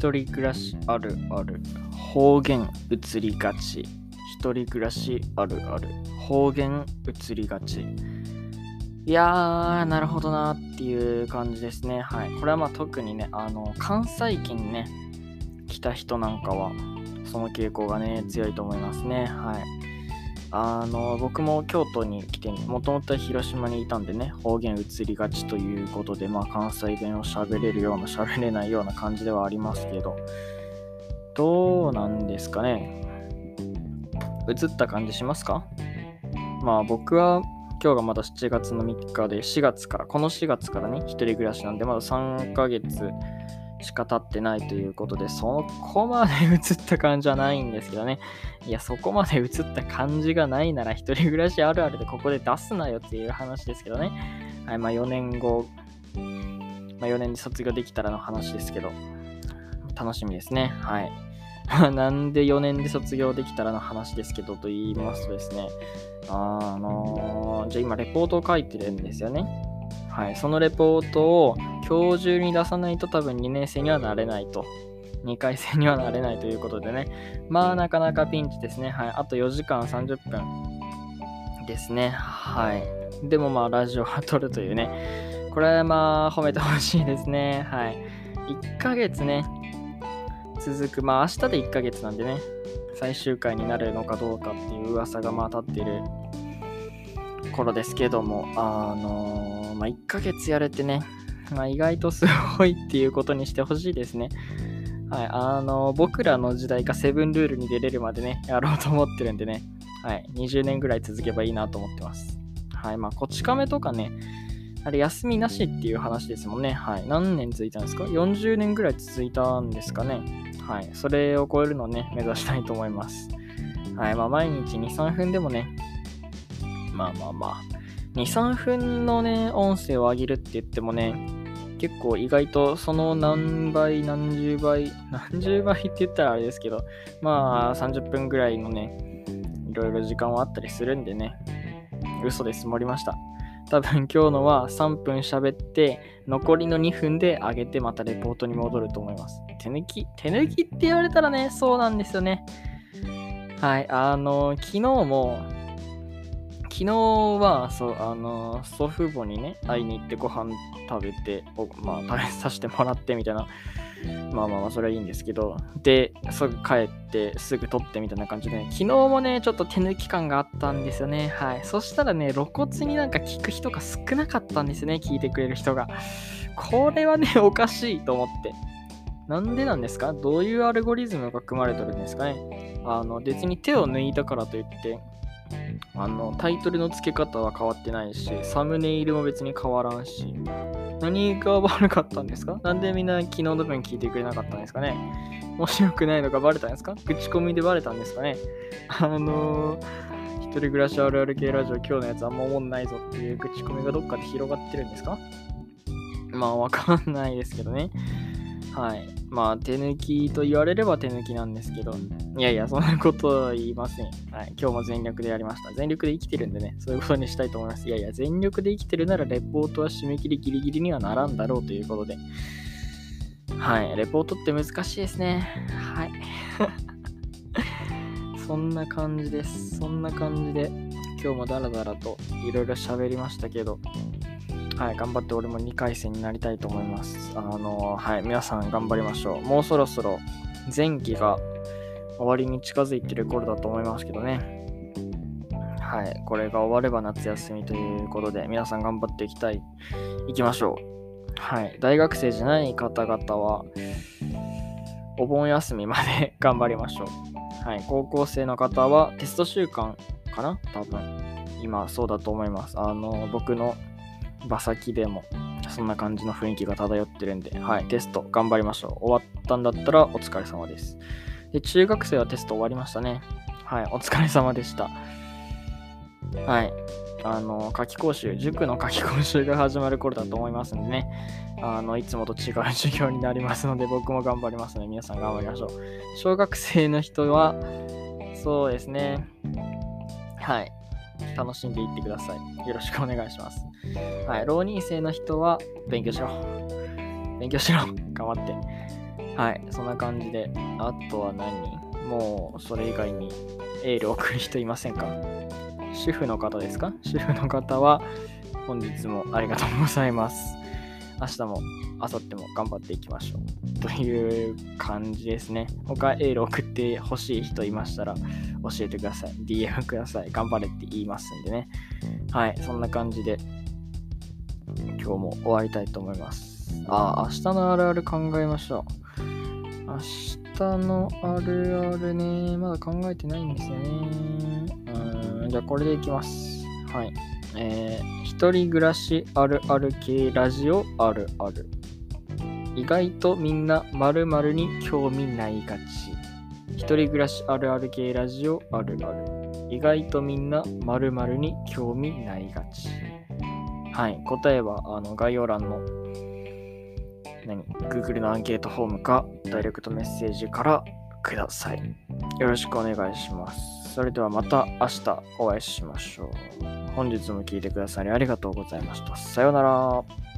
一人暮らしあるある方言移りがち。一人暮らしあるある。方言移りがち。いやーなるほどなっていう感じですね。はい。これはまあ特にねあの関西圏ね来た人なんかはその傾向がね強いと思いますね。はい。あの僕も京都に来てもともと広島にいたんでね方言移りがちということで、まあ、関西弁を喋れるような喋れないような感じではありますけどどうなんですかね。移った感じしますか？まあ僕は今日がまだ7月の3日で4月からこの4月からね一人暮らしなんでまだ3ヶ月しか経ってないということで、そこまで映った感じはないんですけどね。いや、そこまで映った感じがないなら、一人暮らしあるあるでここで出すなよっていう話ですけどね。はい、まあ4年後、まあ、4年で卒業できたらの話ですけど、楽しみですね。はい。なんで4年で卒業できたらの話ですけどと言いますとですね、あのー、じゃあ今レポートを書いてるんですよね。はい、そのレポートを今日中に出さないと多分2年生にはなれないと。2回生にはなれないということでね。まあなかなかピンチですね。はい。あと4時間30分ですね。はい。でもまあラジオは撮るというね。これはまあ褒めてほしいですね。はい。1ヶ月ね、続く。まあ明日で1ヶ月なんでね。最終回になるのかどうかっていう噂がまあ立ってる頃ですけども、あのー、まあ、1ヶ月やれてね、まあ、意外とすごいっていうことにしてほしいですね。はい、あの、僕らの時代がセブンルールに出れるまでね、やろうと思ってるんでね、はい、20年ぐらい続けばいいなと思ってます。はい、まあ、こち亀とかね、あれ、休みなしっていう話ですもんね。はい。何年続いたんですか ?40 年ぐらい続いたんですかね。はい。それを超えるのをね、目指したいと思います。はい。まあ、毎日2、3分でもね、まあまあまあ。2、3分のね、音声を上げるって言ってもね、結構意外とその何倍、何十倍、何十倍って言ったらあれですけど、まあ30分ぐらいのね、いろいろ時間はあったりするんでね、嘘で積もりました。多分今日のは3分喋って、残りの2分で上げてまたレポートに戻ると思います。手抜き、手抜きって言われたらね、そうなんですよね。はい、あの、昨日も昨日は、そう、あの、祖父母にね、会いに行ってご飯食べて、まあ、食べさせてもらってみたいな。まあまあまあ、それはいいんですけど、で、すぐ帰ってすぐ撮ってみたいな感じで、昨日もね、ちょっと手抜き感があったんですよね。はい。そしたらね、露骨になんか聞く人が少なかったんですね、聞いてくれる人が。これはね、おかしいと思って。なんでなんですか？どういうアルゴリズムが組まれてるんですかね？あの、別に手を抜いたからといって、あのタイトルの付け方は変わってないし、サムネイルも別に変わらんし、何が悪かったんですか？なんでみんな昨日の分聞いてくれなかったんですかね？面白くないのがバレたんですか？口コミでバレたんですかね？あのー、一人暮らしあるある系ラジオ今日のやつあんま思んないぞっていう口コミがどっかで広がってるんですか？まあわかんないですけどね。はい。まあ、手抜きと言われれば手抜きなんですけど、いやいや、そんなことは言いません。はい。今日も全力でやりました。全力で生きてるんでね、そういうことにしたいと思います。いやいや、全力で生きてるなら、レポートは締め切りギリギリにはならんだろうということで。はい。レポートって難しいですね。はい。そんな感じです。そんな感じで、今日もダラダラといろいろ喋りましたけど、はい、頑張って俺も2回戦になりたいと思います。あのはい、皆さん頑張りましょう。もうそろそろ前期が終わりに近づいてる頃だと思いますけどね。はい、これが終われば夏休みということで、皆さん頑張っていきたい、いきましょう。はい、大学生じゃない方々は、お盆休みまで 頑張りましょう。はい、高校生の方はテスト週間かな？多分。今そうだと思います。あの、僕の馬先でもそんな感じの雰囲気が漂ってるんで、はい、テスト頑張りましょう。終わったんだったらお疲れ様です。で、中学生はテスト終わりましたね。はい、お疲れ様でした。はい、あの、夏期講習、塾の夏期講習が始まる頃だと思いますんでね、あの、いつもと違う授業になりますので、僕も頑張りますので、皆さん頑張りましょう。小学生の人は、そうですね、はい、楽しんでいってください。よろしくお願いします。はい、浪人生の人は勉強しろ。勉強しろ。頑張って。はい、そんな感じで、あとは何もうそれ以外にエールを送る人いませんか？主婦の方ですか？主婦の方は本日もありがとうございます。明日も明後日も頑張っていきましょう。という感じですね。他エール送ってほしい人いましたら教えてください。DM ください。頑張れって言いますんでね。はい、そんな感じで今日も終わりたいと思います。あ、明日のあるある考えましょう。明日のあるあるね、まだ考えてないんですよね。うん、じゃあこれでいきます。はい。えー、一人暮らしあるある系ラジオあるある。意外とみんな〇〇に興味ないがち。一人暮らしあるある系ラジオあるある。意外とみんな〇〇に興味ないがち。はい。答えはあの概要欄の何 Google のアンケートフォームかダイレクトメッセージからください。よろしくお願いします。それではまた明日お会いしましょう。本日も聞いてくださりありがとうございました。さようなら。